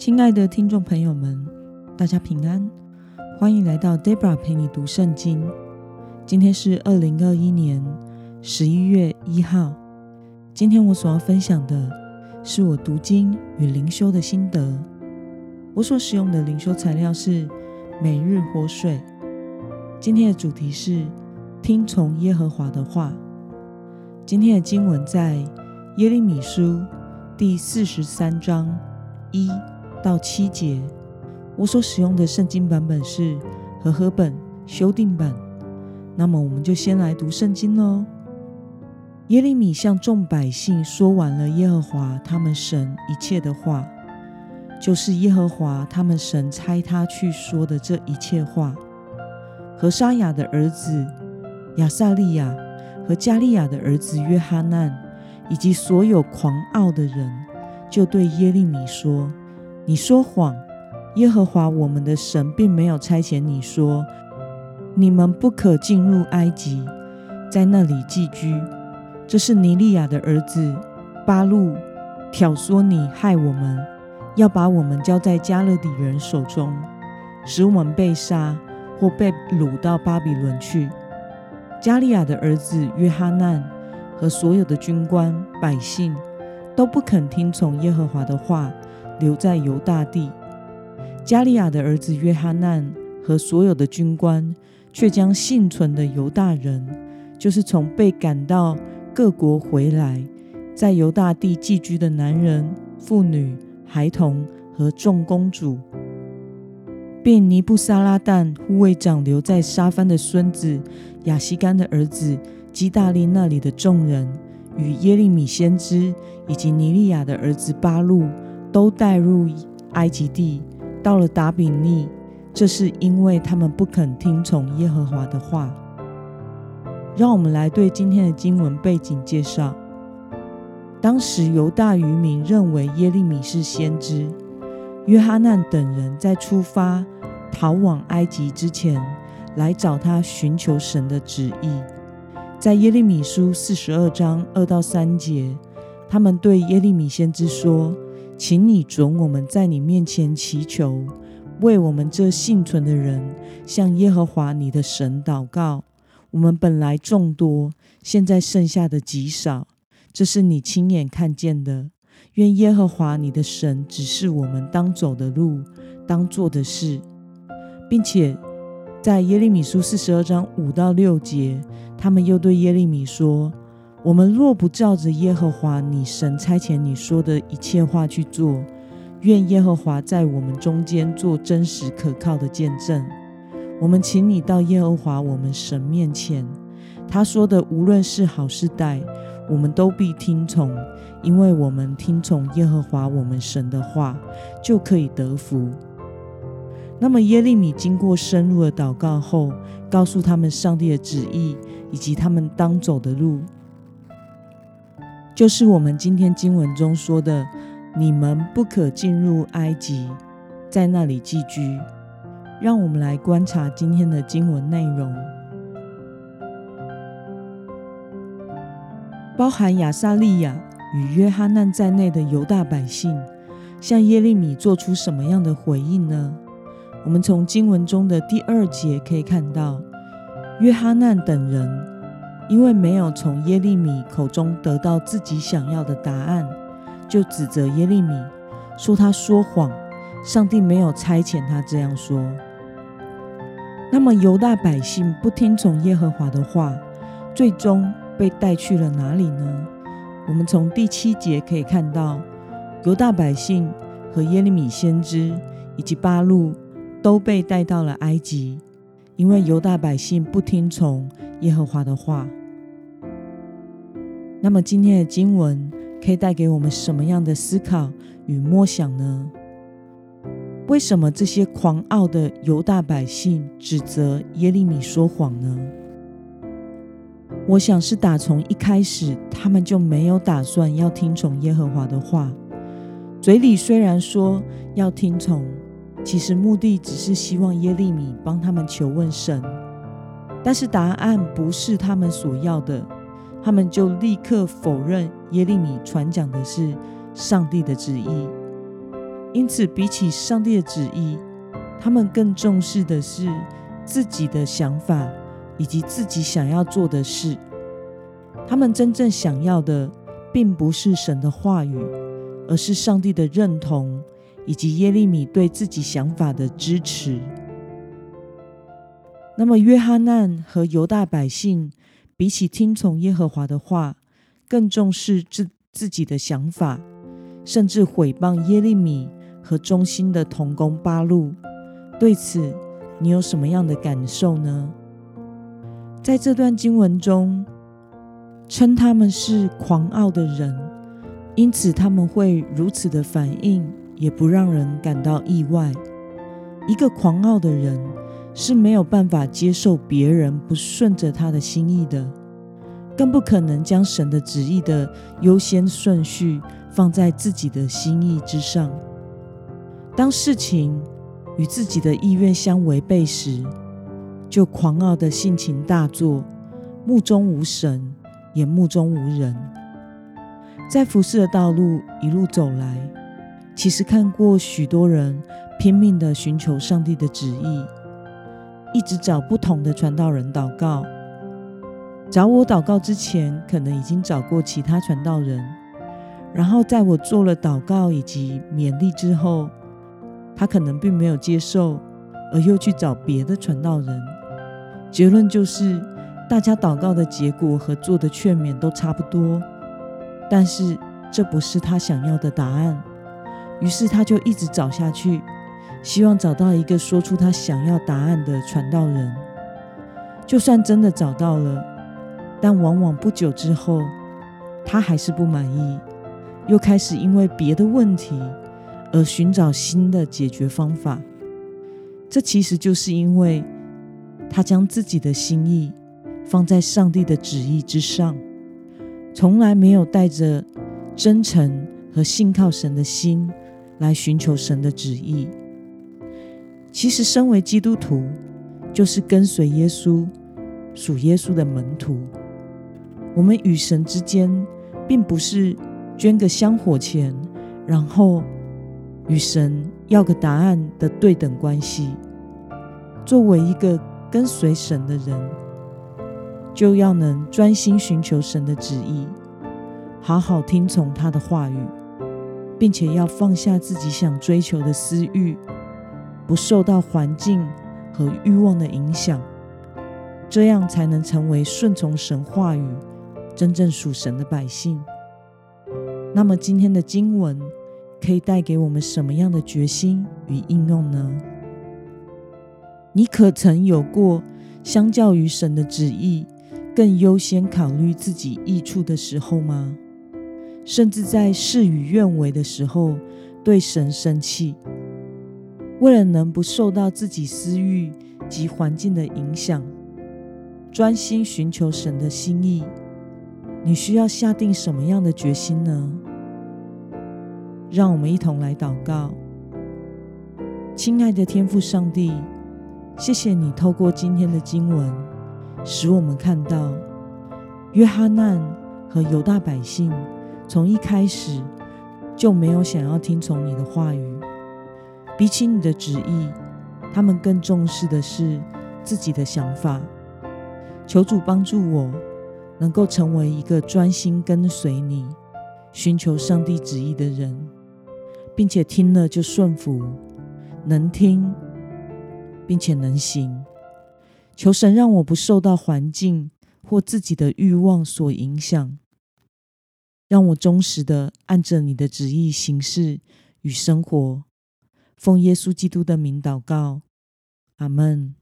亲爱的听众朋友们，大家平安，欢迎来到 Debra 陪你读圣经。今天是二零二一年十一月一号。今天我所要分享的是我读经与灵修的心得。我所使用的灵修材料是每日活水。今天的主题是听从耶和华的话。今天的经文在耶利米书第四十三章一到七节。我所使用的圣经版本是和合本修订版。那么，我们就先来读圣经喽。耶利米向众百姓说完了耶和华他们神一切的话，就是耶和华他们神差他去说的这一切话。和沙雅的儿子亚撒利亚和加利亚的儿子约哈难，以及所有狂傲的人，就对耶利米说：“你说谎！耶和华我们的神并没有差遣你说，你们不可进入埃及，在那里寄居。”这是尼利亚的儿子巴路挑唆你害我们，要把我们交在加勒底人手中，使我们被杀或被掳到巴比伦去。加利亚的儿子约哈难和所有的军官百姓都不肯听从耶和华的话，留在犹大地。加利亚的儿子约哈难和所有的军官却将幸存的犹大人，就是从被赶到。各国回来，在犹大地寄居的男人、妇女、孩童和众公主，并尼布撒拉旦护卫长留在沙番的孙子亚西干的儿子基大利那里的众人，与耶利米先知以及尼利亚的儿子巴路，都带入埃及地，到了达比尼。这是因为他们不肯听从耶和华的话。让我们来对今天的经文背景介绍。当时犹大渔民认为耶利米是先知，约哈难等人在出发逃往埃及之前，来找他寻求神的旨意。在耶利米书四十二章二到三节，他们对耶利米先知说：“请你准我们在你面前祈求，为我们这幸存的人向耶和华你的神祷告。”我们本来众多，现在剩下的极少，这是你亲眼看见的。愿耶和华你的神指示我们当走的路，当做的事，并且在耶利米书四十二章五到六节，他们又对耶利米说：“我们若不照着耶和华你神差遣你说的一切话去做，愿耶和华在我们中间做真实可靠的见证。”我们请你到耶和华我们神面前，他说的无论是好是歹，我们都必听从，因为我们听从耶和华我们神的话，就可以得福。那么耶利米经过深入的祷告后，告诉他们上帝的旨意以及他们当走的路，就是我们今天经文中说的：你们不可进入埃及，在那里寄居。让我们来观察今天的经文内容，包含亚撒利亚与约哈难在内的犹大百姓，向耶利米做出什么样的回应呢？我们从经文中的第二节可以看到，约哈难等人因为没有从耶利米口中得到自己想要的答案，就指责耶利米，说他说谎，上帝没有差遣他这样说。那么犹大百姓不听从耶和华的话，最终被带去了哪里呢？我们从第七节可以看到，犹大百姓和耶利米先知以及巴路都被带到了埃及，因为犹大百姓不听从耶和华的话。那么今天的经文可以带给我们什么样的思考与默想呢？为什么这些狂傲的犹大百姓指责耶利米说谎呢？我想是打从一开始，他们就没有打算要听从耶和华的话。嘴里虽然说要听从，其实目的只是希望耶利米帮他们求问神。但是答案不是他们所要的，他们就立刻否认耶利米传讲的是上帝的旨意。因此，比起上帝的旨意，他们更重视的是自己的想法以及自己想要做的事。他们真正想要的，并不是神的话语，而是上帝的认同以及耶利米对自己想法的支持。那么，约翰难和犹大百姓比起听从耶和华的话，更重视自自己的想法，甚至毁谤耶利米。和忠心的童工八路，对此你有什么样的感受呢？在这段经文中，称他们是狂傲的人，因此他们会如此的反应，也不让人感到意外。一个狂傲的人是没有办法接受别人不顺着他的心意的，更不可能将神的旨意的优先顺序放在自己的心意之上。当事情与自己的意愿相违背时，就狂傲的性情大作，目中无神，也目中无人。在服侍的道路一路走来，其实看过许多人拼命的寻求上帝的旨意，一直找不同的传道人祷告。找我祷告之前，可能已经找过其他传道人，然后在我做了祷告以及勉励之后。他可能并没有接受，而又去找别的传道人。结论就是，大家祷告的结果和做的劝勉都差不多。但是这不是他想要的答案。于是他就一直找下去，希望找到一个说出他想要答案的传道人。就算真的找到了，但往往不久之后，他还是不满意，又开始因为别的问题。而寻找新的解决方法，这其实就是因为他将自己的心意放在上帝的旨意之上，从来没有带着真诚和信靠神的心来寻求神的旨意。其实，身为基督徒，就是跟随耶稣、属耶稣的门徒。我们与神之间，并不是捐个香火钱，然后。与神要个答案的对等关系。作为一个跟随神的人，就要能专心寻求神的旨意，好好听从他的话语，并且要放下自己想追求的私欲，不受到环境和欲望的影响，这样才能成为顺从神话语、真正属神的百姓。那么今天的经文。可以带给我们什么样的决心与应用呢？你可曾有过相较于神的旨意，更优先考虑自己益处的时候吗？甚至在事与愿违的时候，对神生气？为了能不受到自己私欲及环境的影响，专心寻求神的心意，你需要下定什么样的决心呢？让我们一同来祷告，亲爱的天父上帝，谢谢你透过今天的经文，使我们看到约翰难和犹大百姓从一开始就没有想要听从你的话语，比起你的旨意，他们更重视的是自己的想法。求主帮助我，能够成为一个专心跟随你、寻求上帝旨意的人。并且听了就顺服，能听，并且能行。求神让我不受到环境或自己的欲望所影响，让我忠实的按着你的旨意行事与生活。奉耶稣基督的名祷告，阿门。